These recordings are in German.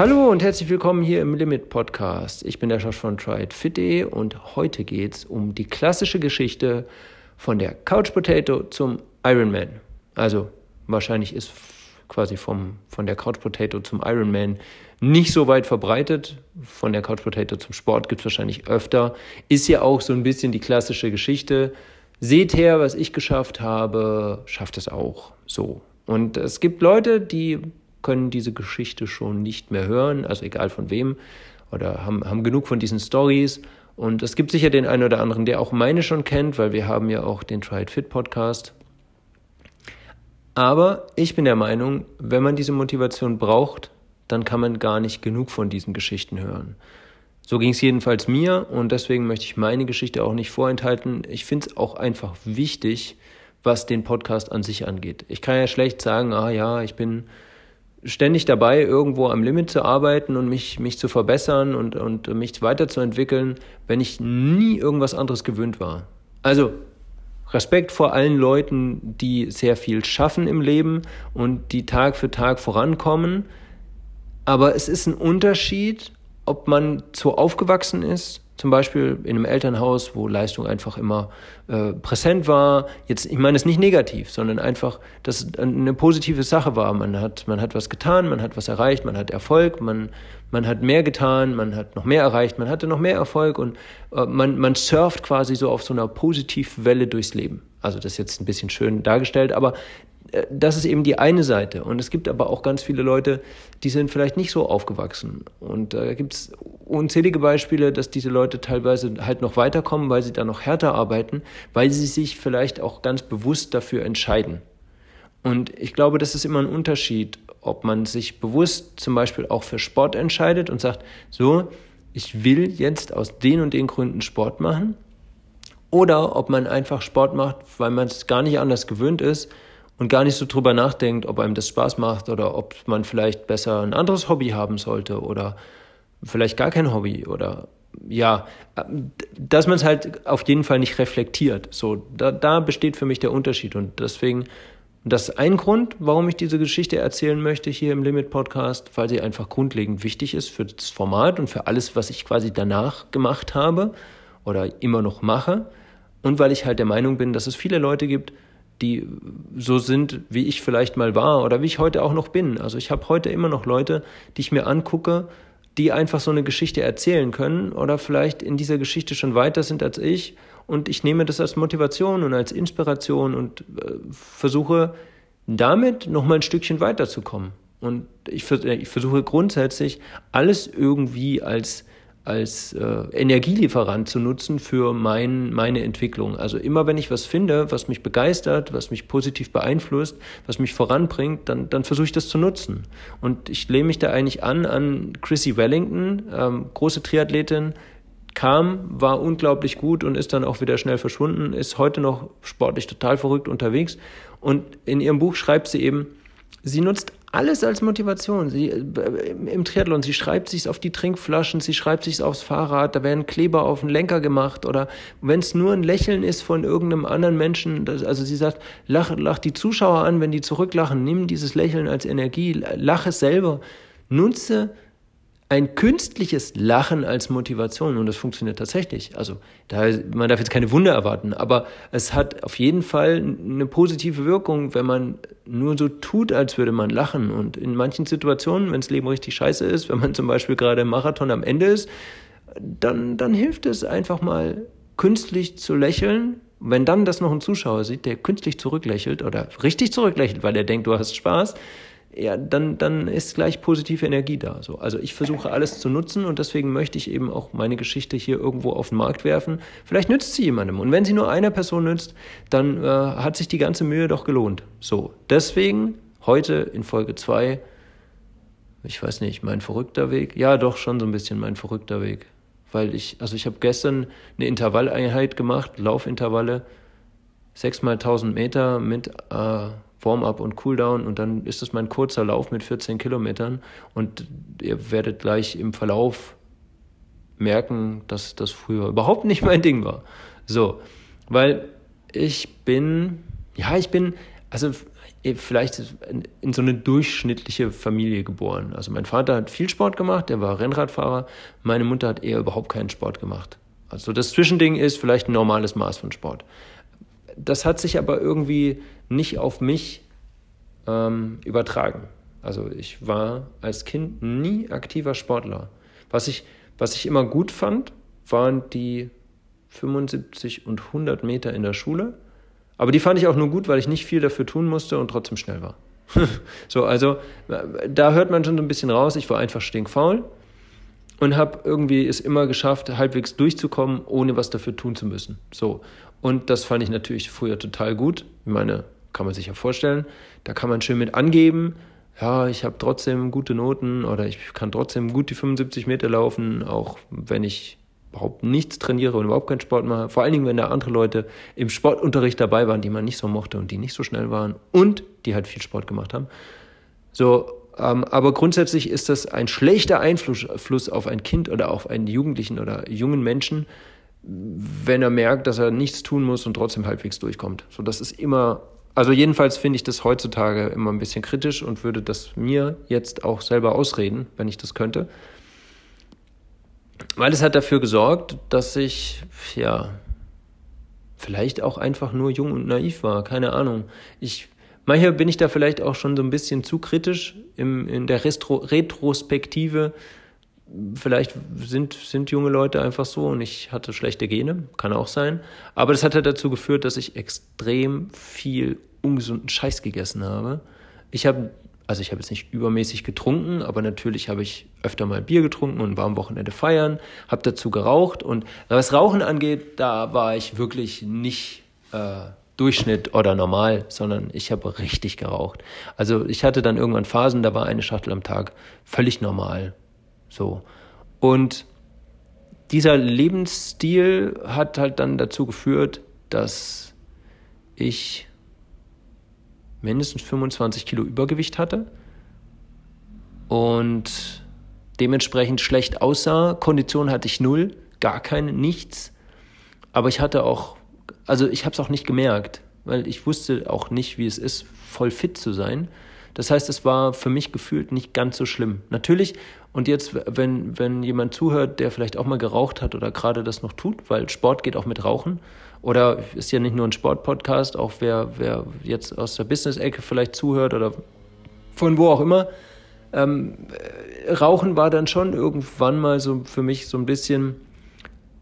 Hallo und herzlich willkommen hier im Limit Podcast. Ich bin der Josh von TryItFit.de und heute geht es um die klassische Geschichte von der Couch Potato zum Ironman. Also wahrscheinlich ist quasi vom, von der Couch Potato zum Ironman nicht so weit verbreitet. Von der Couch Potato zum Sport gibt es wahrscheinlich öfter. Ist ja auch so ein bisschen die klassische Geschichte. Seht her, was ich geschafft habe, schafft es auch so. Und es gibt Leute, die können diese Geschichte schon nicht mehr hören, also egal von wem, oder haben, haben genug von diesen Stories. Und es gibt sicher den einen oder anderen, der auch meine schon kennt, weil wir haben ja auch den Try It Fit Podcast. Aber ich bin der Meinung, wenn man diese Motivation braucht, dann kann man gar nicht genug von diesen Geschichten hören. So ging es jedenfalls mir und deswegen möchte ich meine Geschichte auch nicht vorenthalten. Ich finde es auch einfach wichtig, was den Podcast an sich angeht. Ich kann ja schlecht sagen, ah ja, ich bin ständig dabei, irgendwo am Limit zu arbeiten und mich, mich zu verbessern und, und mich weiterzuentwickeln, wenn ich nie irgendwas anderes gewöhnt war. Also Respekt vor allen Leuten, die sehr viel schaffen im Leben und die Tag für Tag vorankommen. Aber es ist ein Unterschied, ob man so aufgewachsen ist zum Beispiel in einem Elternhaus, wo Leistung einfach immer äh, präsent war. Jetzt, ich meine es nicht negativ, sondern einfach, dass es eine positive Sache war. Man hat, man hat was getan, man hat was erreicht, man hat Erfolg, man, man hat mehr getan, man hat noch mehr erreicht, man hatte noch mehr Erfolg und äh, man, man surft quasi so auf so einer Positivwelle durchs Leben. Also das ist jetzt ein bisschen schön dargestellt, aber das ist eben die eine Seite. Und es gibt aber auch ganz viele Leute, die sind vielleicht nicht so aufgewachsen. Und da äh, gibt es unzählige Beispiele, dass diese Leute teilweise halt noch weiterkommen, weil sie da noch härter arbeiten, weil sie sich vielleicht auch ganz bewusst dafür entscheiden. Und ich glaube, das ist immer ein Unterschied, ob man sich bewusst zum Beispiel auch für Sport entscheidet und sagt, so, ich will jetzt aus den und den Gründen Sport machen. Oder ob man einfach Sport macht, weil man es gar nicht anders gewöhnt ist und gar nicht so drüber nachdenkt, ob einem das Spaß macht oder ob man vielleicht besser ein anderes Hobby haben sollte oder vielleicht gar kein Hobby oder ja, dass man es halt auf jeden Fall nicht reflektiert. So, da, da besteht für mich der Unterschied und deswegen, das ist ein Grund, warum ich diese Geschichte erzählen möchte hier im Limit Podcast, weil sie einfach grundlegend wichtig ist für das Format und für alles, was ich quasi danach gemacht habe oder immer noch mache und weil ich halt der Meinung bin, dass es viele Leute gibt, die so sind, wie ich vielleicht mal war oder wie ich heute auch noch bin. Also ich habe heute immer noch Leute, die ich mir angucke, die einfach so eine Geschichte erzählen können oder vielleicht in dieser Geschichte schon weiter sind als ich und ich nehme das als Motivation und als Inspiration und äh, versuche damit noch mal ein Stückchen weiterzukommen. Und ich, ich versuche grundsätzlich alles irgendwie als als äh, Energielieferant zu nutzen für mein, meine Entwicklung. Also immer wenn ich was finde, was mich begeistert, was mich positiv beeinflusst, was mich voranbringt, dann, dann versuche ich das zu nutzen. Und ich lehne mich da eigentlich an an Chrissy Wellington, ähm, große Triathletin, kam, war unglaublich gut und ist dann auch wieder schnell verschwunden, ist heute noch sportlich total verrückt unterwegs. Und in ihrem Buch schreibt sie eben, sie nutzt alles als Motivation. Sie, äh, Im Triathlon, sie schreibt sich auf die Trinkflaschen, sie schreibt sich aufs Fahrrad, da werden Kleber auf den Lenker gemacht oder wenn es nur ein Lächeln ist von irgendeinem anderen Menschen, das, also sie sagt, lach, lach die Zuschauer an, wenn die zurücklachen, nimm dieses Lächeln als Energie, lach es selber, nutze ein künstliches Lachen als Motivation und das funktioniert tatsächlich. Also da, man darf jetzt keine Wunder erwarten, aber es hat auf jeden Fall eine positive Wirkung, wenn man nur so tut, als würde man lachen. Und in manchen Situationen, wenn das Leben richtig scheiße ist, wenn man zum Beispiel gerade im Marathon am Ende ist, dann, dann hilft es einfach mal künstlich zu lächeln. Wenn dann das noch ein Zuschauer sieht, der künstlich zurücklächelt oder richtig zurücklächelt, weil er denkt, du hast Spaß, ja, dann, dann ist gleich positive Energie da. So. Also ich versuche alles zu nutzen und deswegen möchte ich eben auch meine Geschichte hier irgendwo auf den Markt werfen. Vielleicht nützt sie jemandem. Und wenn sie nur einer Person nützt, dann äh, hat sich die ganze Mühe doch gelohnt. So, deswegen heute in Folge 2, ich weiß nicht, mein verrückter Weg. Ja, doch schon so ein bisschen mein verrückter Weg. Weil ich, also ich habe gestern eine Intervalleinheit gemacht, Laufintervalle, 6 mal 1000 Meter mit äh, Warm-up und Cooldown und dann ist es mein kurzer Lauf mit 14 Kilometern und ihr werdet gleich im Verlauf merken, dass das früher überhaupt nicht mein Ding war. So, weil ich bin, ja, ich bin, also vielleicht in so eine durchschnittliche Familie geboren. Also mein Vater hat viel Sport gemacht, der war Rennradfahrer. Meine Mutter hat eher überhaupt keinen Sport gemacht. Also das Zwischending ist vielleicht ein normales Maß von Sport. Das hat sich aber irgendwie nicht auf mich ähm, übertragen. Also ich war als Kind nie aktiver Sportler. Was ich, was ich immer gut fand, waren die 75 und 100 Meter in der Schule. Aber die fand ich auch nur gut, weil ich nicht viel dafür tun musste und trotzdem schnell war. so, also da hört man schon so ein bisschen raus, ich war einfach stinkfaul und habe irgendwie es immer geschafft, halbwegs durchzukommen, ohne was dafür tun zu müssen. So. Und das fand ich natürlich früher total gut. Ich meine, kann man sich ja vorstellen. Da kann man schön mit angeben, ja, ich habe trotzdem gute Noten oder ich kann trotzdem gut die 75 Meter laufen, auch wenn ich überhaupt nichts trainiere und überhaupt keinen Sport mache. Vor allen Dingen, wenn da andere Leute im Sportunterricht dabei waren, die man nicht so mochte und die nicht so schnell waren und die halt viel Sport gemacht haben. So, aber grundsätzlich ist das ein schlechter Einfluss auf ein Kind oder auf einen Jugendlichen oder jungen Menschen, wenn er merkt, dass er nichts tun muss und trotzdem halbwegs durchkommt. So, das ist immer, also jedenfalls finde ich das heutzutage immer ein bisschen kritisch und würde das mir jetzt auch selber ausreden, wenn ich das könnte. Weil es hat dafür gesorgt, dass ich, ja, vielleicht auch einfach nur jung und naiv war, keine Ahnung. Ich, manchmal bin ich da vielleicht auch schon so ein bisschen zu kritisch im, in der Retro Retrospektive. Vielleicht sind, sind junge Leute einfach so und ich hatte schlechte Gene, kann auch sein. Aber das hat halt dazu geführt, dass ich extrem viel ungesunden Scheiß gegessen habe. Ich habe also ich habe jetzt nicht übermäßig getrunken, aber natürlich habe ich öfter mal Bier getrunken und war am Wochenende feiern, habe dazu geraucht und was Rauchen angeht, da war ich wirklich nicht äh, Durchschnitt oder normal, sondern ich habe richtig geraucht. Also ich hatte dann irgendwann Phasen, da war eine Schachtel am Tag völlig normal. So. Und dieser Lebensstil hat halt dann dazu geführt, dass ich mindestens 25 Kilo Übergewicht hatte und dementsprechend schlecht aussah. Kondition hatte ich null, gar keine, nichts. Aber ich hatte auch, also ich habe es auch nicht gemerkt, weil ich wusste auch nicht, wie es ist, voll fit zu sein. Das heißt, es war für mich gefühlt nicht ganz so schlimm. Natürlich, und jetzt, wenn, wenn jemand zuhört, der vielleicht auch mal geraucht hat oder gerade das noch tut, weil Sport geht auch mit Rauchen, oder ist ja nicht nur ein Sportpodcast, auch wer, wer jetzt aus der Business-Ecke vielleicht zuhört oder von wo auch immer. Ähm, Rauchen war dann schon irgendwann mal so für mich so ein bisschen,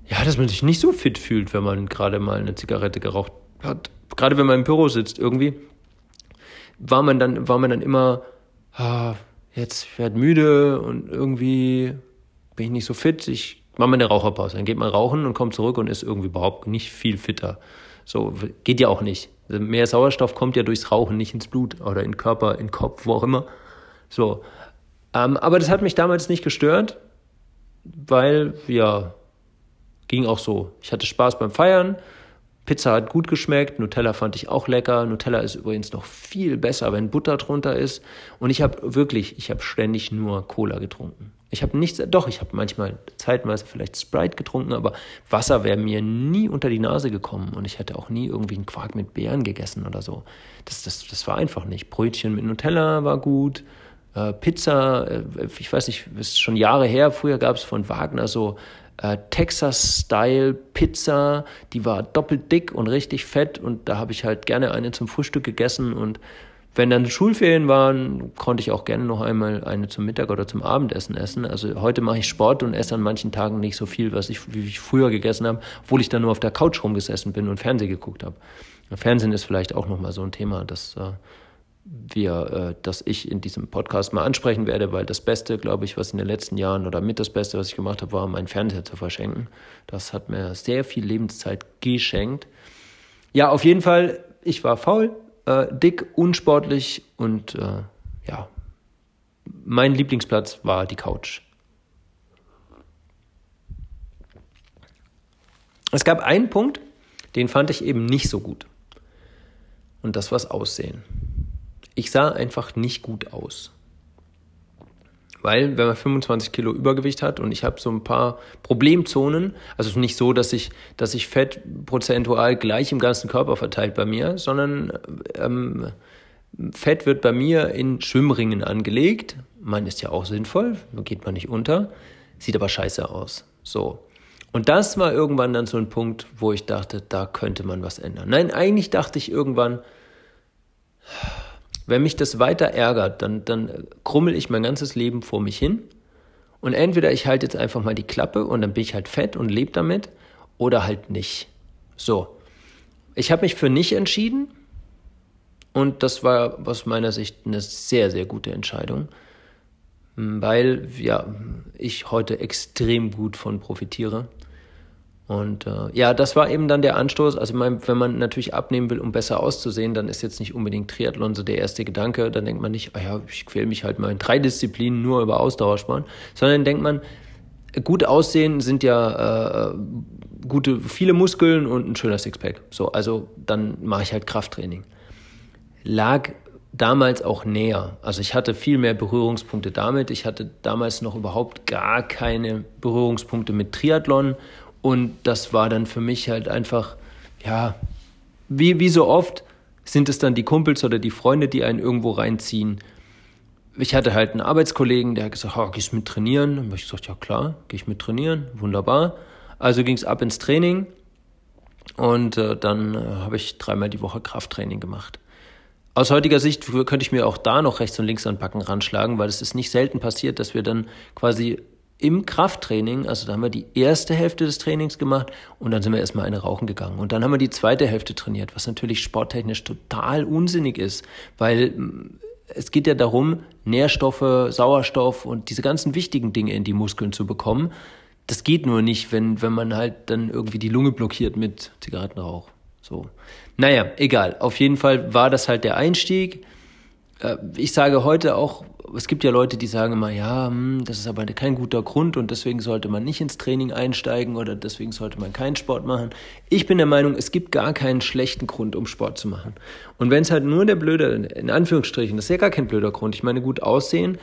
ja, dass man sich nicht so fit fühlt, wenn man gerade mal eine Zigarette geraucht hat. Gerade wenn man im Büro sitzt, irgendwie war man dann, war man dann immer, ah, jetzt werde müde und irgendwie bin ich nicht so fit. Ich mache mal eine Raucherpause. Dann geht man rauchen und kommt zurück und ist irgendwie überhaupt nicht viel fitter. So, geht ja auch nicht. Mehr Sauerstoff kommt ja durchs Rauchen nicht ins Blut oder in den Körper, in den Kopf, wo auch immer. So. Ähm, aber das hat mich damals nicht gestört, weil, ja, ging auch so. Ich hatte Spaß beim Feiern. Pizza hat gut geschmeckt, Nutella fand ich auch lecker. Nutella ist übrigens noch viel besser, wenn Butter drunter ist. Und ich habe wirklich, ich habe ständig nur Cola getrunken. Ich habe nichts, doch, ich habe manchmal zeitweise vielleicht Sprite getrunken, aber Wasser wäre mir nie unter die Nase gekommen und ich hätte auch nie irgendwie einen Quark mit Beeren gegessen oder so. Das, das, das war einfach nicht. Brötchen mit Nutella war gut, äh, Pizza, äh, ich weiß nicht, ist schon Jahre her, früher gab es von Wagner so Texas-Style-Pizza, die war doppelt dick und richtig fett und da habe ich halt gerne eine zum Frühstück gegessen und wenn dann Schulferien waren, konnte ich auch gerne noch einmal eine zum Mittag oder zum Abendessen essen. Also heute mache ich Sport und esse an manchen Tagen nicht so viel, was ich, wie ich früher gegessen habe, obwohl ich dann nur auf der Couch rumgesessen bin und Fernsehen geguckt habe. Fernsehen ist vielleicht auch nochmal so ein Thema, das äh, wir, äh, dass ich in diesem Podcast mal ansprechen werde, weil das Beste, glaube ich, was in den letzten Jahren oder mit das Beste, was ich gemacht habe, war, meinen Fernseher zu verschenken. Das hat mir sehr viel Lebenszeit geschenkt. Ja, auf jeden Fall, ich war faul, äh, dick, unsportlich und äh, ja, mein Lieblingsplatz war die Couch. Es gab einen Punkt, den fand ich eben nicht so gut. Und das war das Aussehen. Ich sah einfach nicht gut aus. Weil, wenn man 25 Kilo Übergewicht hat und ich habe so ein paar Problemzonen, also nicht so, dass ich, dass ich Fett prozentual gleich im ganzen Körper verteilt bei mir, sondern ähm, Fett wird bei mir in Schwimmringen angelegt. Man ist ja auch sinnvoll, so geht man nicht unter. Sieht aber scheiße aus. So. Und das war irgendwann dann so ein Punkt, wo ich dachte, da könnte man was ändern. Nein, eigentlich dachte ich irgendwann, wenn mich das weiter ärgert, dann, dann krummel ich mein ganzes Leben vor mich hin. Und entweder ich halte jetzt einfach mal die Klappe und dann bin ich halt fett und lebe damit, oder halt nicht. So. Ich habe mich für nicht entschieden. Und das war aus meiner Sicht eine sehr, sehr gute Entscheidung, weil ja, ich heute extrem gut von profitiere. Und äh, ja, das war eben dann der Anstoß. Also mein, wenn man natürlich abnehmen will, um besser auszusehen, dann ist jetzt nicht unbedingt Triathlon so der erste Gedanke. Dann denkt man nicht, ah ja, ich quäle mich halt mal in drei Disziplinen nur über Ausdauersport, sondern denkt man, gut aussehen sind ja äh, gute, viele Muskeln und ein schöner Sixpack. So, also dann mache ich halt Krafttraining. Lag damals auch näher. Also ich hatte viel mehr Berührungspunkte damit. Ich hatte damals noch überhaupt gar keine Berührungspunkte mit Triathlon und das war dann für mich halt einfach, ja, wie, wie so oft sind es dann die Kumpels oder die Freunde, die einen irgendwo reinziehen. Ich hatte halt einen Arbeitskollegen, der hat gesagt, oh, gehst du mit trainieren? Dann habe ich gesagt, ja klar, gehe ich mit trainieren, wunderbar. Also ging es ab ins Training und äh, dann äh, habe ich dreimal die Woche Krafttraining gemacht. Aus heutiger Sicht könnte ich mir auch da noch rechts und links an Backen ranschlagen, weil es ist nicht selten passiert, dass wir dann quasi im Krafttraining, also da haben wir die erste Hälfte des Trainings gemacht und dann sind wir erstmal eine rauchen gegangen. Und dann haben wir die zweite Hälfte trainiert, was natürlich sporttechnisch total unsinnig ist, weil mm, es geht ja darum, Nährstoffe, Sauerstoff und diese ganzen wichtigen Dinge in die Muskeln zu bekommen. Das geht nur nicht, wenn, wenn man halt dann irgendwie die Lunge blockiert mit Zigarettenrauch. So. Naja, egal. Auf jeden Fall war das halt der Einstieg. Äh, ich sage heute auch, es gibt ja Leute, die sagen immer, ja, hm, das ist aber kein guter Grund und deswegen sollte man nicht ins Training einsteigen oder deswegen sollte man keinen Sport machen. Ich bin der Meinung, es gibt gar keinen schlechten Grund, um Sport zu machen. Und wenn es halt nur der blöde, in Anführungsstrichen, das ist ja gar kein blöder Grund. Ich meine, gut aussehen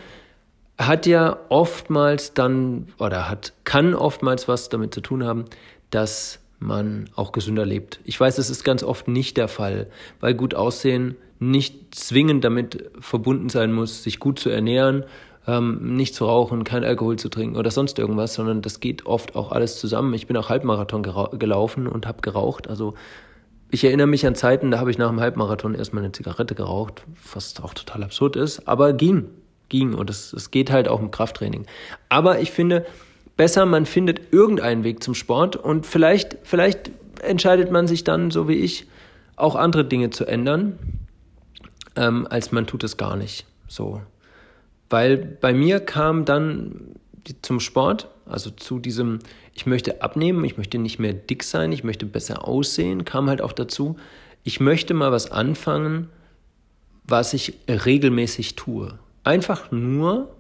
hat ja oftmals dann oder hat, kann oftmals was damit zu tun haben, dass man auch gesünder lebt. Ich weiß, es ist ganz oft nicht der Fall, weil gut aussehen nicht zwingend damit verbunden sein muss, sich gut zu ernähren, ähm, nicht zu rauchen, kein Alkohol zu trinken oder sonst irgendwas, sondern das geht oft auch alles zusammen. Ich bin auch Halbmarathon gelaufen und habe geraucht. Also ich erinnere mich an Zeiten, da habe ich nach dem Halbmarathon erstmal eine Zigarette geraucht, was auch total absurd ist, aber ging, ging und es, geht halt auch im Krafttraining. Aber ich finde, besser, man findet irgendeinen Weg zum Sport und vielleicht, vielleicht entscheidet man sich dann, so wie ich, auch andere Dinge zu ändern ähm, als man tut es gar nicht. So. Weil bei mir kam dann zum Sport, also zu diesem, ich möchte abnehmen, ich möchte nicht mehr dick sein, ich möchte besser aussehen, kam halt auch dazu, ich möchte mal was anfangen, was ich regelmäßig tue. Einfach nur,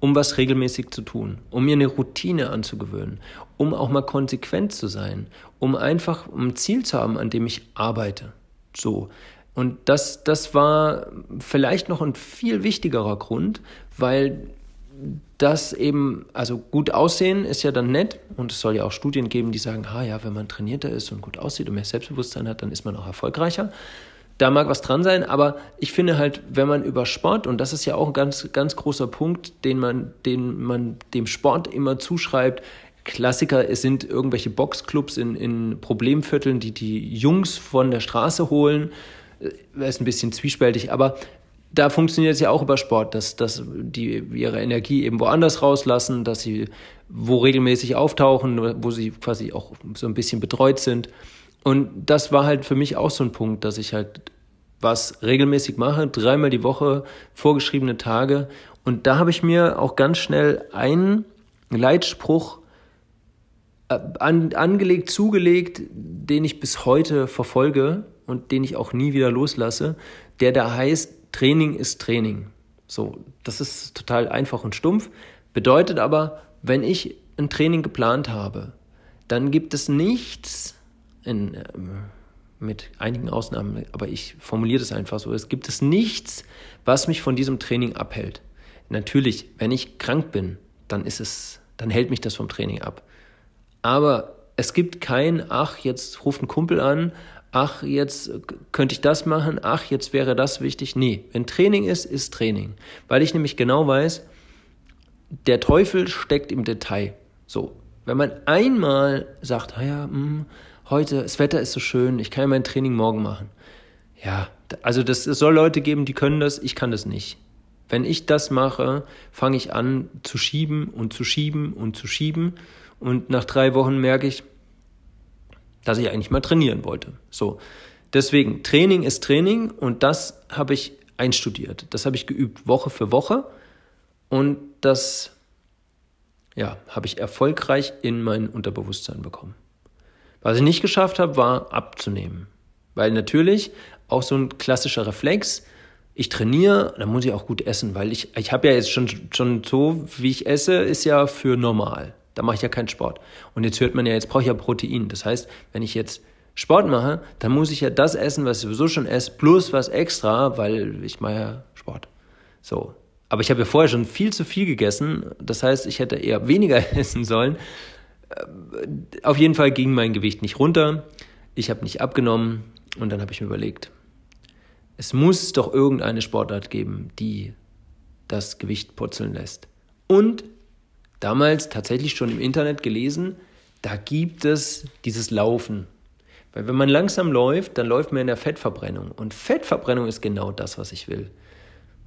um was regelmäßig zu tun, um mir eine Routine anzugewöhnen, um auch mal konsequent zu sein, um einfach ein Ziel zu haben, an dem ich arbeite. So. Und das, das war vielleicht noch ein viel wichtigerer Grund, weil das eben, also gut aussehen ist ja dann nett und es soll ja auch Studien geben, die sagen, ah ja, wenn man trainierter ist und gut aussieht und mehr Selbstbewusstsein hat, dann ist man auch erfolgreicher. Da mag was dran sein, aber ich finde halt, wenn man über Sport, und das ist ja auch ein ganz, ganz großer Punkt, den man, den man dem Sport immer zuschreibt, Klassiker, es sind irgendwelche Boxclubs in, in Problemvierteln, die die Jungs von der Straße holen ist ein bisschen zwiespältig, aber da funktioniert es ja auch über Sport, dass, dass die ihre Energie eben woanders rauslassen, dass sie wo regelmäßig auftauchen, wo sie quasi auch so ein bisschen betreut sind. Und das war halt für mich auch so ein Punkt, dass ich halt was regelmäßig mache, dreimal die Woche, vorgeschriebene Tage. Und da habe ich mir auch ganz schnell einen Leitspruch äh, an, angelegt, zugelegt, den ich bis heute verfolge und den ich auch nie wieder loslasse, der da heißt, Training ist Training. So, das ist total einfach und stumpf, bedeutet aber, wenn ich ein Training geplant habe, dann gibt es nichts, in, äh, mit einigen Ausnahmen, aber ich formuliere das einfach so, es gibt es nichts, was mich von diesem Training abhält. Natürlich, wenn ich krank bin, dann ist es, dann hält mich das vom Training ab. Aber es gibt kein, ach, jetzt ruft ein Kumpel an, ach, jetzt könnte ich das machen, ach, jetzt wäre das wichtig. Nee, wenn Training ist, ist Training. Weil ich nämlich genau weiß, der Teufel steckt im Detail. So, wenn man einmal sagt, ja, mh, hm, heute, das Wetter ist so schön, ich kann ja mein Training morgen machen. Ja, also das, es soll Leute geben, die können das, ich kann das nicht. Wenn ich das mache, fange ich an zu schieben und zu schieben und zu schieben und nach drei Wochen merke ich, dass ich eigentlich mal trainieren wollte. So. Deswegen, Training ist Training und das habe ich einstudiert. Das habe ich geübt, Woche für Woche. Und das, ja, habe ich erfolgreich in mein Unterbewusstsein bekommen. Was ich nicht geschafft habe, war abzunehmen. Weil natürlich auch so ein klassischer Reflex, ich trainiere, dann muss ich auch gut essen, weil ich, ich habe ja jetzt schon, schon so, wie ich esse, ist ja für normal. Da mache ich ja keinen Sport. Und jetzt hört man ja, jetzt brauche ich ja Protein. Das heißt, wenn ich jetzt Sport mache, dann muss ich ja das essen, was ich sowieso schon esse, plus was extra, weil ich mache ja Sport. So. Aber ich habe ja vorher schon viel zu viel gegessen. Das heißt, ich hätte eher weniger essen sollen. Äh, auf jeden Fall ging mein Gewicht nicht runter. Ich habe nicht abgenommen. Und dann habe ich mir überlegt, es muss doch irgendeine Sportart geben, die das Gewicht purzeln lässt. Und damals tatsächlich schon im Internet gelesen, da gibt es dieses Laufen. Weil wenn man langsam läuft, dann läuft man in der Fettverbrennung. Und Fettverbrennung ist genau das, was ich will.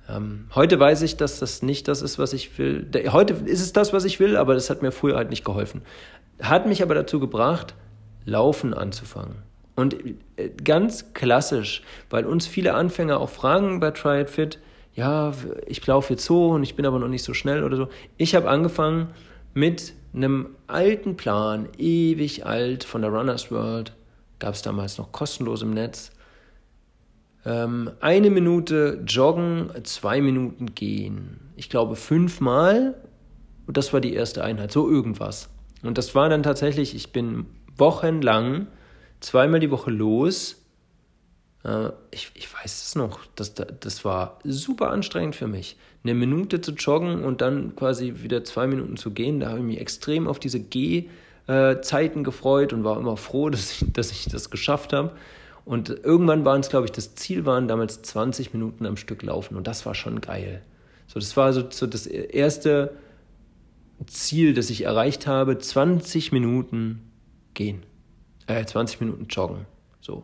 Ähm, heute weiß ich, dass das nicht das ist, was ich will. Heute ist es das, was ich will, aber das hat mir früher halt nicht geholfen. Hat mich aber dazu gebracht, Laufen anzufangen. Und äh, ganz klassisch, weil uns viele Anfänger auch fragen bei Try It Fit, ja, ich laufe jetzt so und ich bin aber noch nicht so schnell oder so. Ich habe angefangen mit einem alten Plan, ewig alt, von der Runners World, gab es damals noch kostenlos im Netz. Ähm, eine Minute joggen, zwei Minuten gehen. Ich glaube fünfmal und das war die erste Einheit, so irgendwas. Und das war dann tatsächlich, ich bin wochenlang zweimal die Woche los ich, ich weiß es noch, das, das war super anstrengend für mich. Eine Minute zu joggen und dann quasi wieder zwei Minuten zu gehen, da habe ich mich extrem auf diese Gehzeiten gefreut und war immer froh, dass ich, dass ich das geschafft habe. Und irgendwann waren es, glaube ich, das Ziel waren damals 20 Minuten am Stück laufen und das war schon geil. So, das war so, so das erste Ziel, das ich erreicht habe, 20 Minuten gehen, äh, 20 Minuten joggen. So.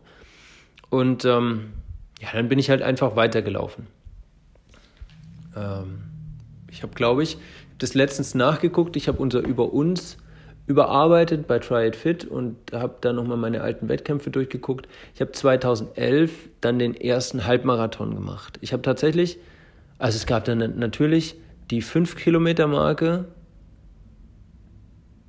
Und ähm, ja, dann bin ich halt einfach weitergelaufen. Ähm, ich habe, glaube ich, das letztens nachgeguckt. Ich habe unser Über uns überarbeitet bei Try It Fit und habe dann nochmal meine alten Wettkämpfe durchgeguckt. Ich habe 2011 dann den ersten Halbmarathon gemacht. Ich habe tatsächlich, also es gab dann natürlich die 5-Kilometer-Marke.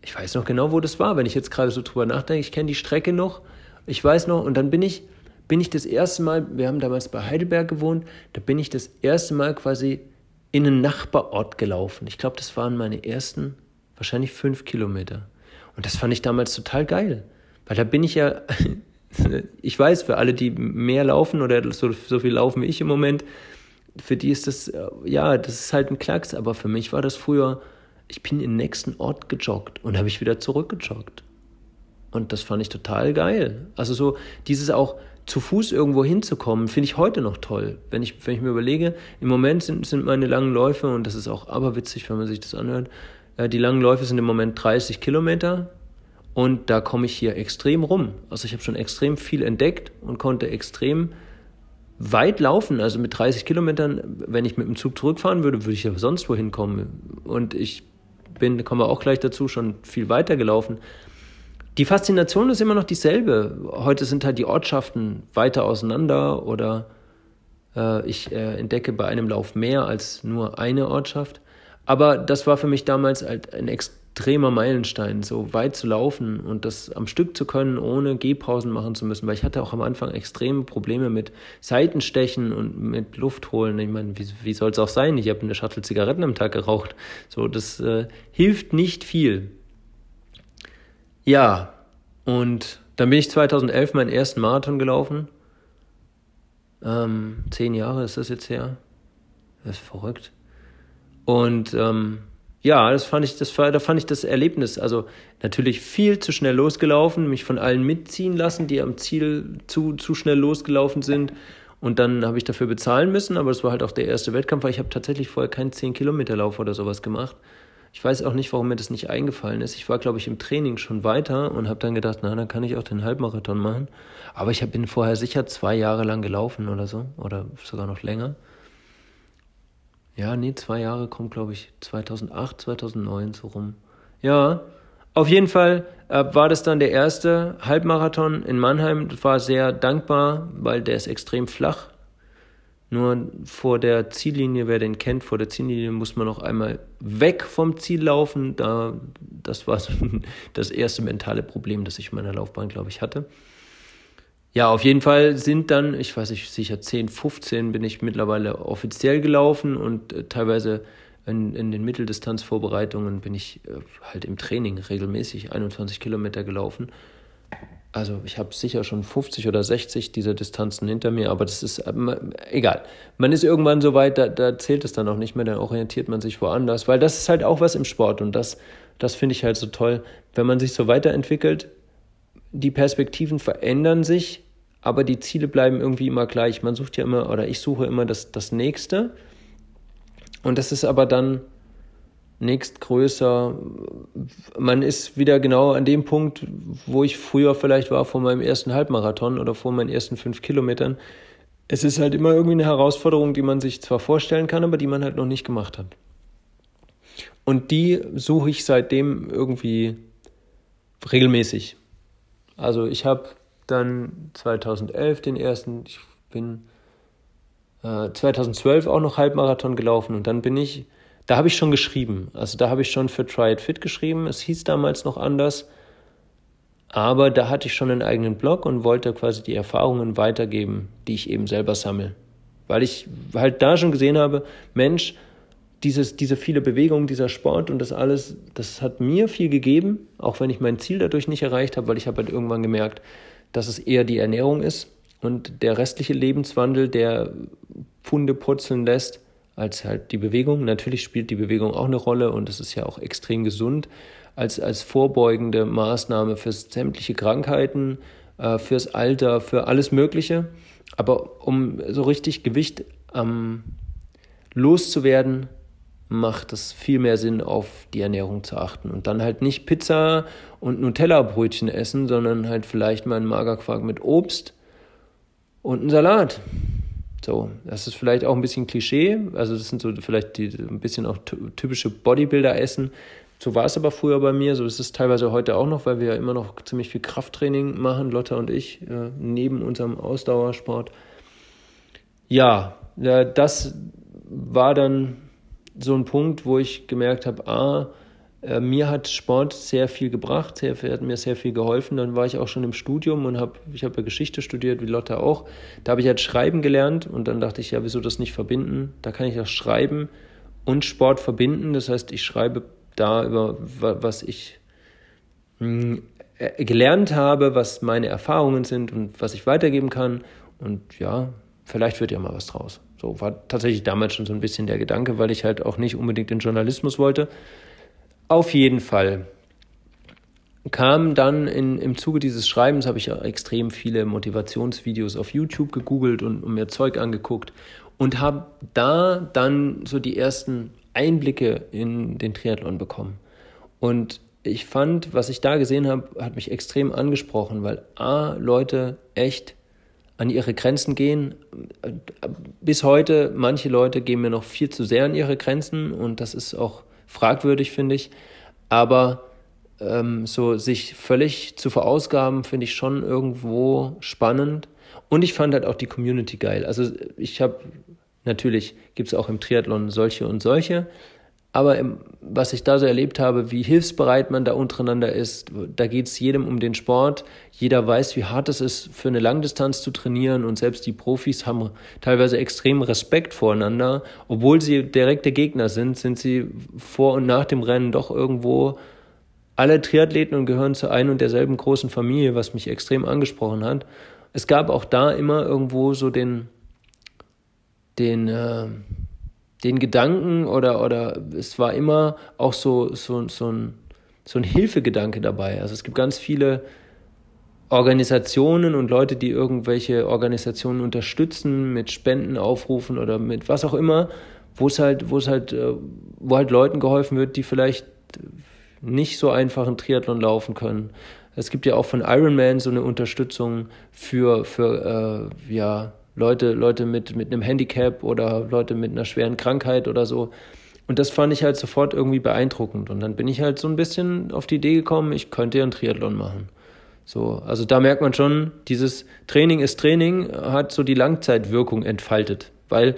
Ich weiß noch genau, wo das war, wenn ich jetzt gerade so drüber nachdenke. Ich kenne die Strecke noch. Ich weiß noch, und dann bin ich bin ich das erste Mal, wir haben damals bei Heidelberg gewohnt, da bin ich das erste Mal quasi in einen Nachbarort gelaufen. Ich glaube, das waren meine ersten, wahrscheinlich fünf Kilometer. Und das fand ich damals total geil. Weil da bin ich ja, ich weiß, für alle, die mehr laufen oder so, so viel laufen wie ich im Moment, für die ist das, ja, das ist halt ein Klacks. Aber für mich war das früher, ich bin in den nächsten Ort gejoggt und habe ich wieder zurückgejoggt. Und das fand ich total geil. Also so dieses auch, zu Fuß irgendwo hinzukommen, finde ich heute noch toll. Wenn ich, wenn ich mir überlege, im Moment sind, sind meine langen Läufe, und das ist auch aberwitzig, wenn man sich das anhört, äh, die langen Läufe sind im Moment 30 Kilometer und da komme ich hier extrem rum. Also ich habe schon extrem viel entdeckt und konnte extrem weit laufen. Also mit 30 Kilometern, wenn ich mit dem Zug zurückfahren würde, würde ich ja sonst wohin kommen. Und ich bin, kommen wir auch gleich dazu, schon viel weiter gelaufen. Die Faszination ist immer noch dieselbe. Heute sind halt die Ortschaften weiter auseinander oder äh, ich äh, entdecke bei einem Lauf mehr als nur eine Ortschaft. Aber das war für mich damals halt ein extremer Meilenstein, so weit zu laufen und das am Stück zu können, ohne Gehpausen machen zu müssen, weil ich hatte auch am Anfang extreme Probleme mit Seitenstechen und mit Luft holen. Ich meine, wie, wie soll es auch sein? Ich habe eine Schachtel Zigaretten am Tag geraucht. So, das äh, hilft nicht viel. Ja, und dann bin ich 2011 meinen ersten Marathon gelaufen. Ähm, zehn Jahre ist das jetzt her. Das ist verrückt. Und ähm, ja, das fand ich, das war, da fand ich das Erlebnis, also natürlich viel zu schnell losgelaufen, mich von allen mitziehen lassen, die am Ziel zu, zu schnell losgelaufen sind. Und dann habe ich dafür bezahlen müssen, aber das war halt auch der erste Wettkampf, weil ich habe tatsächlich vorher keinen 10-Kilometer-Lauf oder sowas gemacht. Ich weiß auch nicht, warum mir das nicht eingefallen ist. Ich war, glaube ich, im Training schon weiter und habe dann gedacht, na, dann kann ich auch den Halbmarathon machen. Aber ich bin vorher sicher zwei Jahre lang gelaufen oder so, oder sogar noch länger. Ja, nee, zwei Jahre kommt, glaube ich, 2008, 2009 so rum. Ja, auf jeden Fall äh, war das dann der erste Halbmarathon in Mannheim. Das war sehr dankbar, weil der ist extrem flach. Nur vor der Ziellinie, wer den kennt, vor der Ziellinie muss man noch einmal weg vom Ziel laufen. Da, das war das erste mentale Problem, das ich in meiner Laufbahn, glaube ich, hatte. Ja, auf jeden Fall sind dann, ich weiß nicht, sicher 10, 15 bin ich mittlerweile offiziell gelaufen und äh, teilweise in, in den Mitteldistanzvorbereitungen bin ich äh, halt im Training regelmäßig 21 Kilometer gelaufen. Also ich habe sicher schon 50 oder 60 dieser Distanzen hinter mir, aber das ist äh, egal. Man ist irgendwann so weit, da, da zählt es dann auch nicht mehr, dann orientiert man sich woanders, weil das ist halt auch was im Sport und das, das finde ich halt so toll, wenn man sich so weiterentwickelt, die Perspektiven verändern sich, aber die Ziele bleiben irgendwie immer gleich. Man sucht ja immer, oder ich suche immer das, das Nächste. Und das ist aber dann nächstgrößer. Man ist wieder genau an dem Punkt, wo ich früher vielleicht war vor meinem ersten Halbmarathon oder vor meinen ersten fünf Kilometern. Es ist halt immer irgendwie eine Herausforderung, die man sich zwar vorstellen kann, aber die man halt noch nicht gemacht hat. Und die suche ich seitdem irgendwie regelmäßig. Also ich habe dann 2011 den ersten, ich bin äh, 2012 auch noch Halbmarathon gelaufen und dann bin ich, da habe ich schon geschrieben. Also da habe ich schon für Try It Fit geschrieben. Es hieß damals noch anders. Aber da hatte ich schon einen eigenen Blog und wollte quasi die Erfahrungen weitergeben, die ich eben selber sammle. Weil ich halt da schon gesehen habe, Mensch, dieses, diese viele Bewegungen, dieser Sport und das alles, das hat mir viel gegeben, auch wenn ich mein Ziel dadurch nicht erreicht habe, weil ich habe halt irgendwann gemerkt, dass es eher die Ernährung ist und der restliche Lebenswandel, der Pfunde purzeln lässt, als halt die Bewegung. Natürlich spielt die Bewegung auch eine Rolle und es ist ja auch extrem gesund als, als vorbeugende Maßnahme für sämtliche Krankheiten, äh, fürs Alter, für alles Mögliche. Aber um so richtig Gewicht ähm, loszuwerden, macht es viel mehr Sinn, auf die Ernährung zu achten. Und dann halt nicht Pizza und Nutella-Brötchen essen, sondern halt vielleicht mal einen Magerquark mit Obst und einen Salat. So, das ist vielleicht auch ein bisschen Klischee. Also, das sind so vielleicht die, ein bisschen auch typische Bodybuilder-Essen. So war es aber früher bei mir. So ist es teilweise heute auch noch, weil wir ja immer noch ziemlich viel Krafttraining machen, Lotta und ich, äh, neben unserem Ausdauersport. Ja, das war dann so ein Punkt, wo ich gemerkt habe, ah, äh, mir hat Sport sehr viel gebracht, sehr, hat mir sehr viel geholfen. Dann war ich auch schon im Studium und habe, ich habe ja Geschichte studiert, wie Lotte auch. Da habe ich halt Schreiben gelernt und dann dachte ich, ja, wieso das nicht verbinden? Da kann ich auch Schreiben und Sport verbinden. Das heißt, ich schreibe da über, was ich hm, äh, gelernt habe, was meine Erfahrungen sind und was ich weitergeben kann. Und ja, vielleicht wird ja mal was draus. So war tatsächlich damals schon so ein bisschen der Gedanke, weil ich halt auch nicht unbedingt den Journalismus wollte. Auf jeden Fall kam dann in, im Zuge dieses Schreibens, habe ich extrem viele Motivationsvideos auf YouTube gegoogelt und, und mir Zeug angeguckt und habe da dann so die ersten Einblicke in den Triathlon bekommen. Und ich fand, was ich da gesehen habe, hat mich extrem angesprochen, weil A, Leute echt an ihre Grenzen gehen. Bis heute, manche Leute gehen mir noch viel zu sehr an ihre Grenzen und das ist auch fragwürdig, finde ich. Aber ähm, so sich völlig zu verausgaben, finde ich schon irgendwo spannend. Und ich fand halt auch die Community geil. Also ich habe, natürlich gibt es auch im Triathlon solche und solche, aber im, was ich da so erlebt habe, wie hilfsbereit man da untereinander ist, da geht es jedem um den Sport. Jeder weiß, wie hart es ist, für eine Langdistanz zu trainieren. Und selbst die Profis haben teilweise extrem Respekt voreinander. Obwohl sie direkte Gegner sind, sind sie vor und nach dem Rennen doch irgendwo alle Triathleten und gehören zu einer und derselben großen Familie, was mich extrem angesprochen hat. Es gab auch da immer irgendwo so den, den, äh, den Gedanken oder, oder es war immer auch so, so, so, ein, so ein Hilfegedanke dabei. Also es gibt ganz viele Organisationen und Leute, die irgendwelche Organisationen unterstützen mit Spenden aufrufen oder mit was auch immer, wo es halt, wo es halt, äh, wo halt Leuten geholfen wird, die vielleicht nicht so einfach einen Triathlon laufen können. Es gibt ja auch von Ironman so eine Unterstützung für, für äh, ja, Leute, Leute mit, mit einem Handicap oder Leute mit einer schweren Krankheit oder so. Und das fand ich halt sofort irgendwie beeindruckend. Und dann bin ich halt so ein bisschen auf die Idee gekommen, ich könnte ja einen Triathlon machen. So, also da merkt man schon, dieses Training ist Training hat so die Langzeitwirkung entfaltet, weil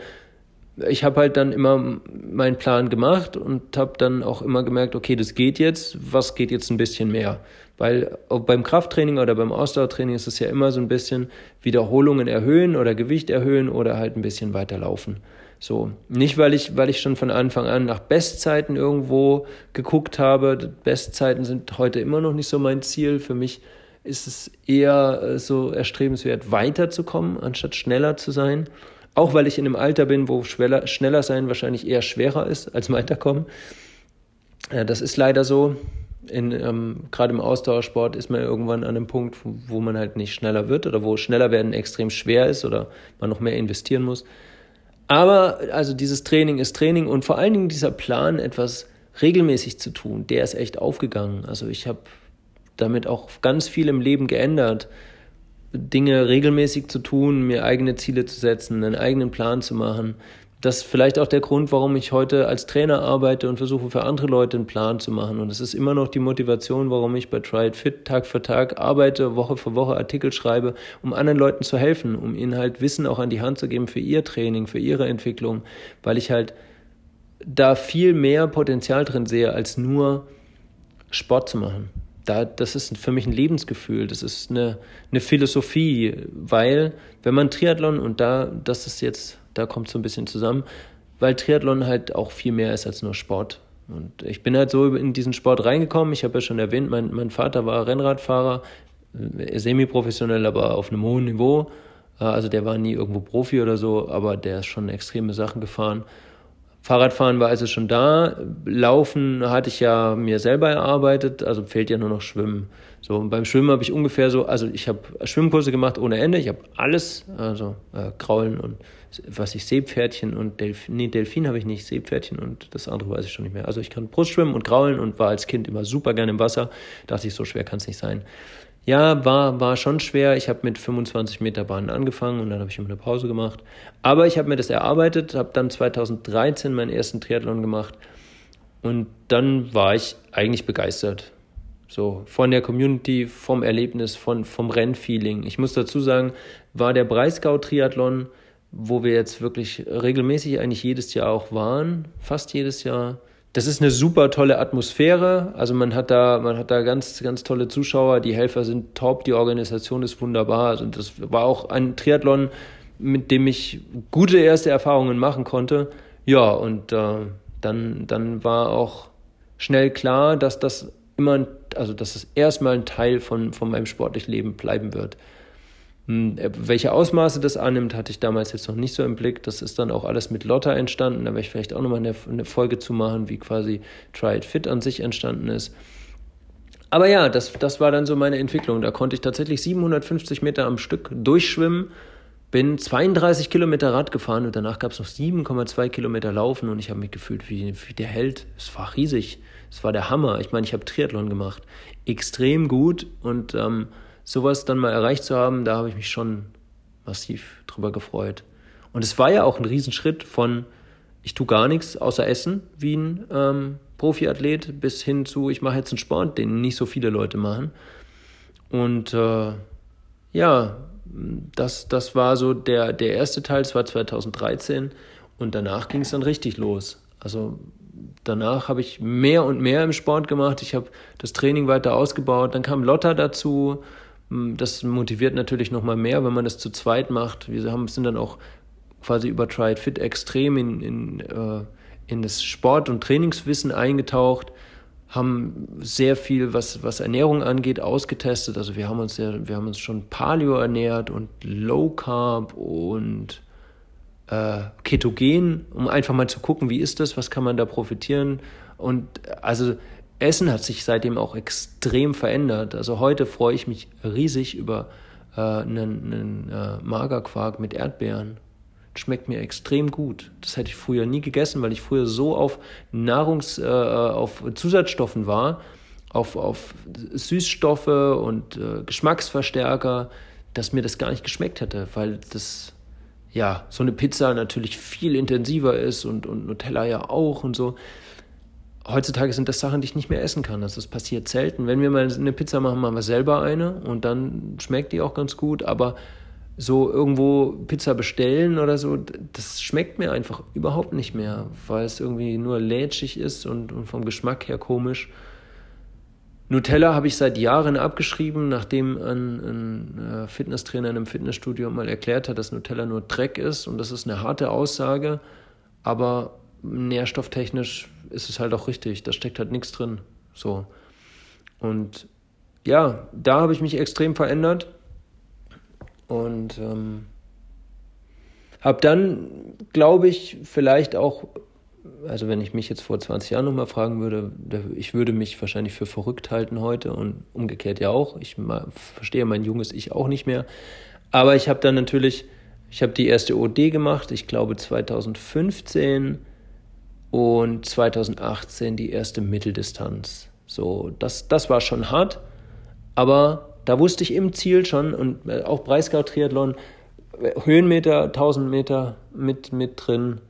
ich habe halt dann immer meinen Plan gemacht und habe dann auch immer gemerkt, okay, das geht jetzt, was geht jetzt ein bisschen mehr? Weil beim Krafttraining oder beim Ausdauertraining ist es ja immer so ein bisschen Wiederholungen erhöhen oder Gewicht erhöhen oder halt ein bisschen weiter laufen. So, nicht weil ich, weil ich schon von Anfang an nach Bestzeiten irgendwo geguckt habe. Bestzeiten sind heute immer noch nicht so mein Ziel. Für mich ist es eher äh, so erstrebenswert, weiterzukommen, anstatt schneller zu sein. Auch weil ich in einem Alter bin, wo schneller, schneller sein wahrscheinlich eher schwerer ist als weiterkommen. Ja, das ist leider so. In, ähm, gerade im Ausdauersport ist man irgendwann an einem Punkt, wo, wo man halt nicht schneller wird oder wo schneller werden extrem schwer ist oder man noch mehr investieren muss. Aber also dieses Training ist Training und vor allen Dingen dieser Plan, etwas regelmäßig zu tun, der ist echt aufgegangen. Also ich habe damit auch ganz viel im Leben geändert. Dinge regelmäßig zu tun, mir eigene Ziele zu setzen, einen eigenen Plan zu machen. Das ist vielleicht auch der Grund, warum ich heute als Trainer arbeite und versuche für andere Leute einen Plan zu machen. Und es ist immer noch die Motivation, warum ich bei Try It Fit Tag für Tag arbeite, Woche für Woche Artikel schreibe, um anderen Leuten zu helfen, um ihnen halt Wissen auch an die Hand zu geben für ihr Training, für ihre Entwicklung, weil ich halt da viel mehr Potenzial drin sehe, als nur Sport zu machen da, das ist für mich ein Lebensgefühl, das ist eine, eine Philosophie, weil wenn man Triathlon und da, das ist jetzt, da kommt so ein bisschen zusammen, weil Triathlon halt auch viel mehr ist als nur Sport. Und ich bin halt so in diesen Sport reingekommen. Ich habe ja schon erwähnt, mein, mein Vater war Rennradfahrer, äh, semi-professionell, aber auf einem hohen Niveau. Äh, also der war nie irgendwo Profi oder so, aber der ist schon extreme Sachen gefahren. Fahrradfahren war also schon da. Laufen hatte ich ja mir selber erarbeitet, also fehlt ja nur noch Schwimmen. So, und beim Schwimmen habe ich ungefähr so, also ich habe Schwimmkurse gemacht ohne Ende. Ich habe alles, also äh, Kraulen und was ich Seepferdchen und Delfin, nee, Delfin habe ich nicht, Seepferdchen und das andere weiß ich schon nicht mehr. Also ich kann Brustschwimmen und Kraulen und war als Kind immer super gerne im Wasser. Dachte ich, so schwer kann es nicht sein. Ja, war, war schon schwer. Ich habe mit 25 Meter Bahnen angefangen und dann habe ich immer eine Pause gemacht. Aber ich habe mir das erarbeitet, habe dann 2013 meinen ersten Triathlon gemacht und dann war ich eigentlich begeistert. So von der Community, vom Erlebnis, von, vom Rennfeeling. Ich muss dazu sagen, war der Breisgau-Triathlon, wo wir jetzt wirklich regelmäßig eigentlich jedes Jahr auch waren, fast jedes Jahr, das ist eine super tolle Atmosphäre. Also man hat da, man hat da ganz, ganz tolle Zuschauer. Die Helfer sind top, die Organisation ist wunderbar. Also das war auch ein Triathlon, mit dem ich gute erste Erfahrungen machen konnte. Ja, und äh, dann, dann war auch schnell klar, dass das immer, also dass das erstmal ein Teil von, von meinem sportlichen Leben bleiben wird. Hm, äh, welche Ausmaße das annimmt, hatte ich damals jetzt noch nicht so im Blick. Das ist dann auch alles mit Lotta entstanden. Da werde ich vielleicht auch nochmal eine, eine Folge zu machen, wie quasi Try It Fit an sich entstanden ist. Aber ja, das, das war dann so meine Entwicklung. Da konnte ich tatsächlich 750 Meter am Stück durchschwimmen, bin 32 Kilometer Rad gefahren und danach gab es noch 7,2 Kilometer Laufen und ich habe mich gefühlt wie, wie der Held. Es war riesig. Es war der Hammer. Ich meine, ich habe Triathlon gemacht. Extrem gut und ähm, sowas dann mal erreicht zu haben, da habe ich mich schon massiv drüber gefreut. Und es war ja auch ein Riesenschritt von ich tue gar nichts außer Essen wie ein ähm, Profiathlet bis hin zu ich mache jetzt einen Sport, den nicht so viele Leute machen. Und äh, ja, das, das war so der, der erste Teil, es war 2013 und danach ging es dann richtig los. Also danach habe ich mehr und mehr im Sport gemacht, ich habe das Training weiter ausgebaut, dann kam Lotta dazu, das motiviert natürlich nochmal mehr, wenn man das zu zweit macht. Wir haben, sind dann auch quasi über It Fit extrem in, in, äh, in das Sport- und Trainingswissen eingetaucht, haben sehr viel, was, was Ernährung angeht, ausgetestet. Also wir haben uns ja, wir haben uns schon Paleo ernährt und Low Carb und äh, ketogen, um einfach mal zu gucken, wie ist das, was kann man da profitieren. Und also Essen hat sich seitdem auch extrem verändert. Also heute freue ich mich riesig über äh, einen, einen äh, Magerquark mit Erdbeeren. Schmeckt mir extrem gut. Das hätte ich früher nie gegessen, weil ich früher so auf Nahrungs-, äh, auf Zusatzstoffen war, auf, auf Süßstoffe und äh, Geschmacksverstärker, dass mir das gar nicht geschmeckt hätte, weil das ja so eine Pizza natürlich viel intensiver ist und, und Nutella ja auch und so heutzutage sind das Sachen, die ich nicht mehr essen kann. Also das passiert selten. Wenn wir mal eine Pizza machen, machen wir selber eine und dann schmeckt die auch ganz gut. Aber so irgendwo Pizza bestellen oder so, das schmeckt mir einfach überhaupt nicht mehr, weil es irgendwie nur lätschig ist und, und vom Geschmack her komisch. Nutella habe ich seit Jahren abgeschrieben, nachdem ein, ein äh, Fitnesstrainer in einem Fitnessstudio mal erklärt hat, dass Nutella nur Dreck ist und das ist eine harte Aussage, aber nährstofftechnisch ist es halt auch richtig. Da steckt halt nichts drin. So. Und ja, da habe ich mich extrem verändert und ähm, habe dann, glaube ich, vielleicht auch, also wenn ich mich jetzt vor 20 Jahren nochmal fragen würde, ich würde mich wahrscheinlich für verrückt halten heute und umgekehrt ja auch. Ich verstehe mein junges Ich auch nicht mehr. Aber ich habe dann natürlich, ich habe die erste OD gemacht, ich glaube 2015 und 2018 die erste Mitteldistanz. So, das, das war schon hart, aber da wusste ich im Ziel schon und äh, auch Breisgau-Triathlon, Höhenmeter, 1000 Meter mit, mit drin,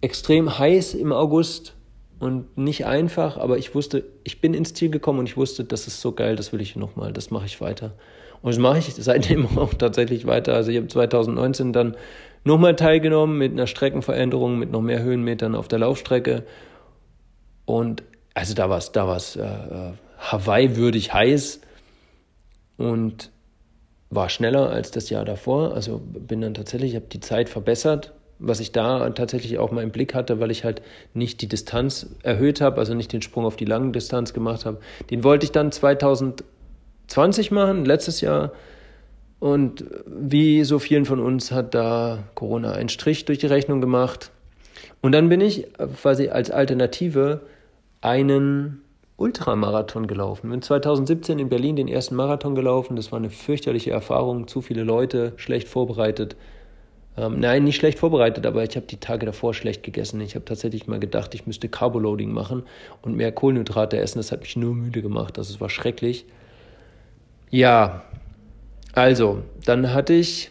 extrem heiß im August und nicht einfach, aber ich wusste, ich bin ins Ziel gekommen und ich wusste, das ist so geil, das will ich nochmal, das mache ich weiter. Und das mache ich seitdem auch tatsächlich weiter. Also ich habe 2019 dann nochmal teilgenommen mit einer Streckenveränderung, mit noch mehr Höhenmetern auf der Laufstrecke. Und also da war es da äh, äh, Hawaii-würdig heiß und war schneller als das Jahr davor. Also bin dann tatsächlich, ich habe die Zeit verbessert, was ich da tatsächlich auch mal im Blick hatte, weil ich halt nicht die Distanz erhöht habe, also nicht den Sprung auf die lange Distanz gemacht habe. Den wollte ich dann 2020 machen, letztes Jahr und wie so vielen von uns hat da Corona einen Strich durch die Rechnung gemacht. Und dann bin ich quasi als Alternative einen Ultramarathon gelaufen. Bin 2017 in Berlin den ersten Marathon gelaufen. Das war eine fürchterliche Erfahrung. Zu viele Leute, schlecht vorbereitet. Ähm, nein, nicht schlecht vorbereitet, aber ich habe die Tage davor schlecht gegessen. Ich habe tatsächlich mal gedacht, ich müsste Carboloading machen und mehr Kohlenhydrate essen. Das hat mich nur müde gemacht. Das also war schrecklich. Ja, also, dann hatte ich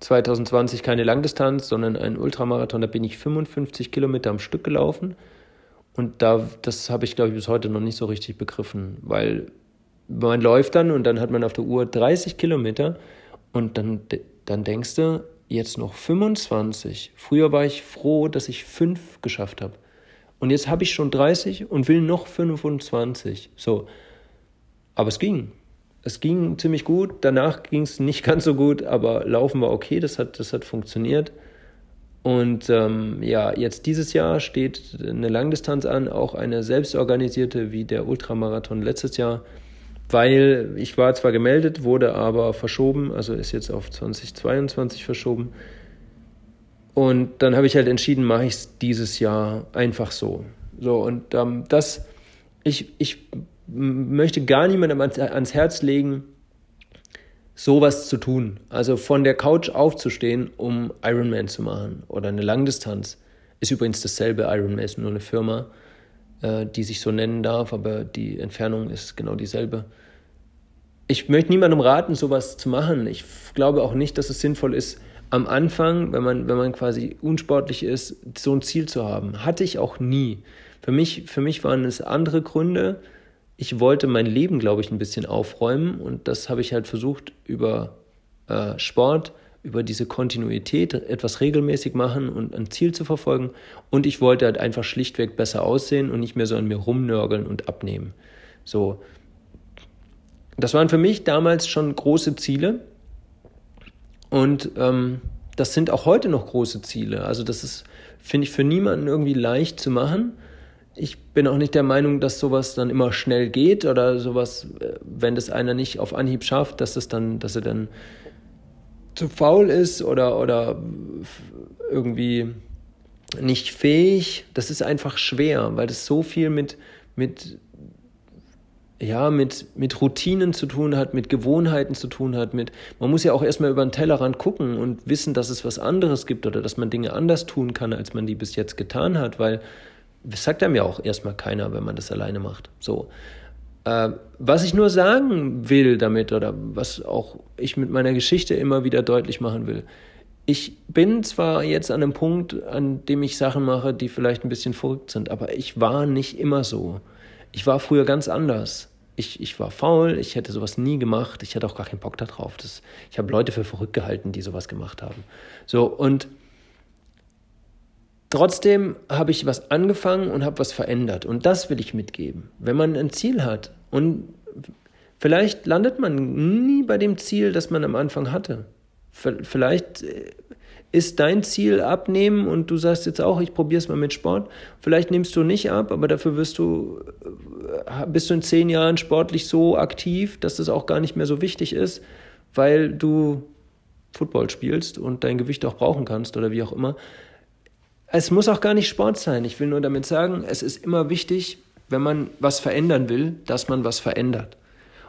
2020 keine Langdistanz, sondern einen Ultramarathon. Da bin ich 55 Kilometer am Stück gelaufen. Und da, das habe ich, glaube ich, bis heute noch nicht so richtig begriffen, weil man läuft dann und dann hat man auf der Uhr 30 Kilometer und dann, dann denkst du, jetzt noch 25. Früher war ich froh, dass ich fünf geschafft habe. Und jetzt habe ich schon 30 und will noch 25. So. Aber es ging es ging ziemlich gut, danach ging es nicht ganz so gut, aber Laufen war okay, das hat, das hat funktioniert. Und ähm, ja, jetzt dieses Jahr steht eine Langdistanz an, auch eine selbstorganisierte wie der Ultramarathon letztes Jahr, weil ich war zwar gemeldet, wurde aber verschoben, also ist jetzt auf 2022 verschoben. Und dann habe ich halt entschieden, mache ich es dieses Jahr einfach so. So, und ähm, das, ich, ich möchte gar niemandem ans Herz legen, sowas zu tun. Also von der Couch aufzustehen, um Ironman zu machen oder eine Langdistanz. Ist übrigens dasselbe Ironman, ist nur eine Firma, äh, die sich so nennen darf, aber die Entfernung ist genau dieselbe. Ich möchte niemandem raten, sowas zu machen. Ich glaube auch nicht, dass es sinnvoll ist, am Anfang, wenn man, wenn man quasi unsportlich ist, so ein Ziel zu haben. Hatte ich auch nie. Für mich, für mich waren es andere Gründe ich wollte mein Leben, glaube ich, ein bisschen aufräumen und das habe ich halt versucht über äh, Sport, über diese Kontinuität etwas regelmäßig machen und ein Ziel zu verfolgen. Und ich wollte halt einfach schlichtweg besser aussehen und nicht mehr so an mir rumnörgeln und abnehmen. So. Das waren für mich damals schon große Ziele. Und ähm, das sind auch heute noch große Ziele. Also das ist, finde ich, für niemanden irgendwie leicht zu machen ich bin auch nicht der Meinung, dass sowas dann immer schnell geht oder sowas, äh, wenn das einer nicht auf Anhieb schafft, dass es dann, dass er dann zu faul ist oder, oder irgendwie nicht fähig, das ist einfach schwer, weil das so viel mit, mit, ja, mit, mit Routinen zu tun hat, mit Gewohnheiten zu tun hat, mit, man muss ja auch erstmal über den Tellerrand gucken und wissen, dass es was anderes gibt oder dass man Dinge anders tun kann, als man die bis jetzt getan hat, weil das sagt einem ja auch erstmal keiner, wenn man das alleine macht. So. Äh, was ich nur sagen will damit oder was auch ich mit meiner Geschichte immer wieder deutlich machen will, ich bin zwar jetzt an einem Punkt, an dem ich Sachen mache, die vielleicht ein bisschen verrückt sind, aber ich war nicht immer so. Ich war früher ganz anders. Ich, ich war faul, ich hätte sowas nie gemacht, ich hatte auch gar keinen Bock darauf. Ich habe Leute für verrückt gehalten, die sowas gemacht haben. So, und trotzdem habe ich was angefangen und habe was verändert. Und das will ich mitgeben. Wenn man ein Ziel hat und vielleicht landet man nie bei dem Ziel, das man am Anfang hatte. Vielleicht äh, ist dein Ziel abnehmen und du sagst jetzt auch, ich probiere es mal mit Sport. Vielleicht nimmst du nicht ab, aber dafür wirst du, äh, bist du in zehn Jahren sportlich so aktiv, dass das auch gar nicht mehr so wichtig ist, weil du Football spielst und dein Gewicht auch brauchen kannst oder wie auch immer. Es muss auch gar nicht Sport sein. Ich will nur damit sagen, es ist immer wichtig, wenn man was verändern will, dass man was verändert.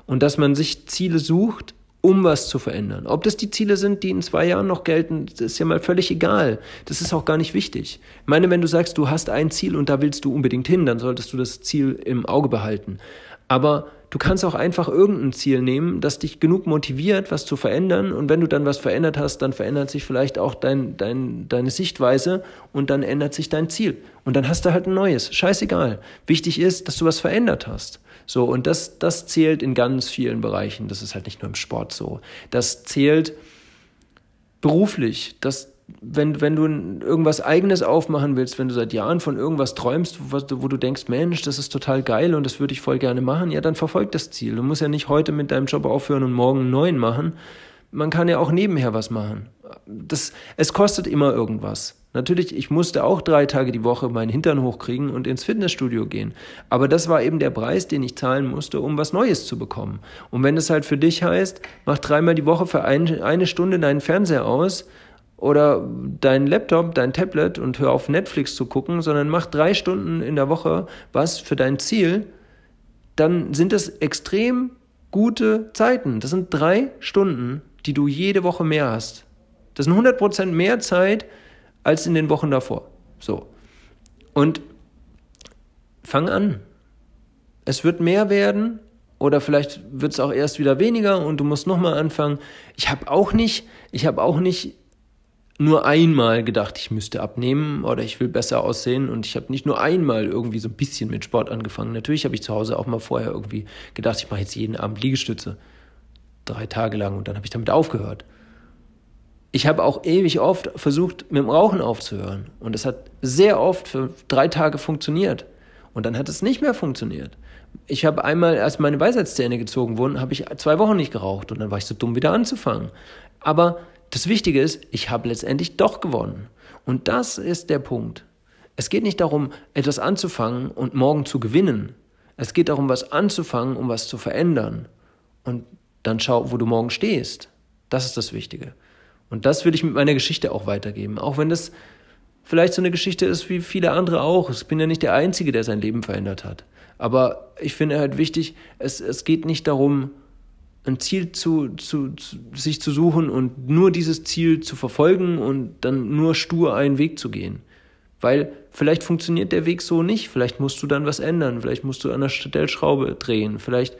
Und dass man sich Ziele sucht, um was zu verändern. Ob das die Ziele sind, die in zwei Jahren noch gelten, ist ja mal völlig egal. Das ist auch gar nicht wichtig. Ich meine, wenn du sagst, du hast ein Ziel und da willst du unbedingt hin, dann solltest du das Ziel im Auge behalten. Aber du kannst auch einfach irgendein Ziel nehmen, das dich genug motiviert, was zu verändern. Und wenn du dann was verändert hast, dann verändert sich vielleicht auch dein, dein, deine Sichtweise und dann ändert sich dein Ziel. Und dann hast du halt ein neues. Scheißegal. Wichtig ist, dass du was verändert hast. So, und das, das zählt in ganz vielen Bereichen. Das ist halt nicht nur im Sport so. Das zählt beruflich. Das, wenn, wenn du irgendwas Eigenes aufmachen willst, wenn du seit Jahren von irgendwas träumst, wo, wo du denkst, Mensch, das ist total geil und das würde ich voll gerne machen, ja, dann verfolg das Ziel. Du musst ja nicht heute mit deinem Job aufhören und morgen einen neuen machen. Man kann ja auch nebenher was machen. Das, es kostet immer irgendwas. Natürlich, ich musste auch drei Tage die Woche meinen Hintern hochkriegen und ins Fitnessstudio gehen. Aber das war eben der Preis, den ich zahlen musste, um was Neues zu bekommen. Und wenn es halt für dich heißt, mach dreimal die Woche für ein, eine Stunde deinen Fernseher aus oder dein Laptop, dein Tablet und hör auf Netflix zu gucken, sondern mach drei Stunden in der Woche was für dein Ziel, dann sind das extrem gute Zeiten. Das sind drei Stunden, die du jede Woche mehr hast. Das sind 100% mehr Zeit, als in den Wochen davor. So. Und fang an. Es wird mehr werden oder vielleicht wird es auch erst wieder weniger und du musst nochmal anfangen. Ich habe auch nicht, ich habe auch nicht nur einmal gedacht, ich müsste abnehmen oder ich will besser aussehen und ich habe nicht nur einmal irgendwie so ein bisschen mit Sport angefangen. Natürlich habe ich zu Hause auch mal vorher irgendwie gedacht, ich mache jetzt jeden Abend Liegestütze. Drei Tage lang und dann habe ich damit aufgehört. Ich habe auch ewig oft versucht, mit dem Rauchen aufzuhören. Und es hat sehr oft für drei Tage funktioniert. Und dann hat es nicht mehr funktioniert. Ich habe einmal, als meine Weisheitszähne gezogen wurden, habe ich zwei Wochen nicht geraucht. Und dann war ich so dumm, wieder anzufangen. Aber das Wichtige ist, ich habe letztendlich doch gewonnen. Und das ist der Punkt. Es geht nicht darum, etwas anzufangen und morgen zu gewinnen. Es geht darum, was anzufangen, um was zu verändern. Und dann schau, wo du morgen stehst. Das ist das Wichtige. Und das will ich mit meiner Geschichte auch weitergeben. Auch wenn das vielleicht so eine Geschichte ist wie viele andere auch. Ich bin ja nicht der Einzige, der sein Leben verändert hat. Aber ich finde halt wichtig, es, es geht nicht darum, ein Ziel zu, zu, zu, sich zu suchen und nur dieses Ziel zu verfolgen und dann nur stur einen Weg zu gehen. Weil vielleicht funktioniert der Weg so nicht, vielleicht musst du dann was ändern, vielleicht musst du an der Stellschraube drehen, vielleicht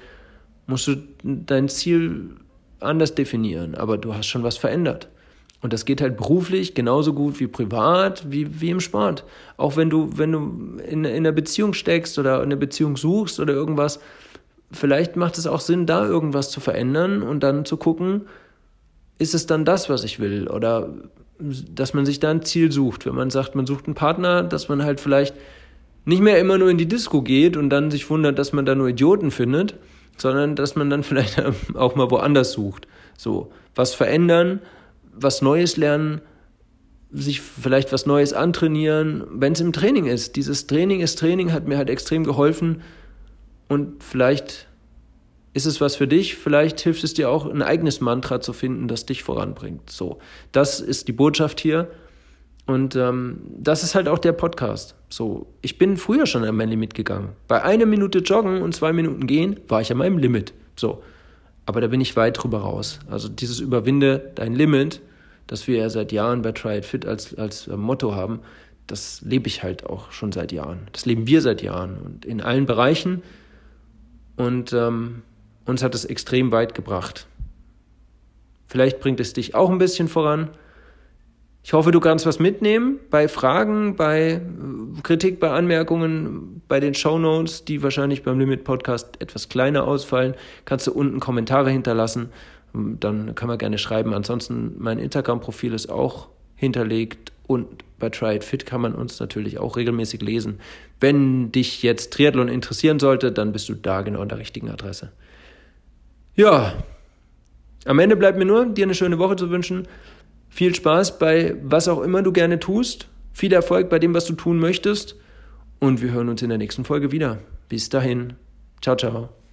musst du dein Ziel anders definieren, aber du hast schon was verändert. Und das geht halt beruflich genauso gut wie privat, wie, wie im Sport. Auch wenn du, wenn du in, in einer Beziehung steckst oder eine Beziehung suchst oder irgendwas, vielleicht macht es auch Sinn, da irgendwas zu verändern und dann zu gucken, ist es dann das, was ich will? Oder dass man sich da ein Ziel sucht. Wenn man sagt, man sucht einen Partner, dass man halt vielleicht nicht mehr immer nur in die Disco geht und dann sich wundert, dass man da nur Idioten findet, sondern dass man dann vielleicht auch mal woanders sucht. So, was verändern, was Neues lernen, sich vielleicht was Neues antrainieren, wenn es im Training ist. Dieses Training ist Training, hat mir halt extrem geholfen und vielleicht ist es was für dich? Vielleicht hilft es dir auch, ein eigenes Mantra zu finden, das dich voranbringt. So, das ist die Botschaft hier. Und ähm, das ist halt auch der Podcast. So, ich bin früher schon an mein Limit gegangen. Bei einer Minute joggen und zwei Minuten gehen war ich an meinem Limit. So, aber da bin ich weit drüber raus. Also dieses Überwinde dein Limit, das wir ja seit Jahren bei Try It Fit als, als äh, Motto haben, das lebe ich halt auch schon seit Jahren. Das leben wir seit Jahren und in allen Bereichen. Und ähm, uns hat es extrem weit gebracht. Vielleicht bringt es dich auch ein bisschen voran. Ich hoffe, du kannst was mitnehmen bei Fragen, bei äh, Kritik, bei Anmerkungen, bei den Show Notes, die wahrscheinlich beim Limit Podcast etwas kleiner ausfallen. Kannst du unten Kommentare hinterlassen. Dann kann man gerne schreiben. Ansonsten, mein Instagram-Profil ist auch hinterlegt und bei Try It Fit kann man uns natürlich auch regelmäßig lesen. Wenn dich jetzt Triathlon interessieren sollte, dann bist du da genau an der richtigen Adresse. Ja, am Ende bleibt mir nur, dir eine schöne Woche zu wünschen. Viel Spaß bei was auch immer du gerne tust. Viel Erfolg bei dem, was du tun möchtest. Und wir hören uns in der nächsten Folge wieder. Bis dahin. Ciao, ciao.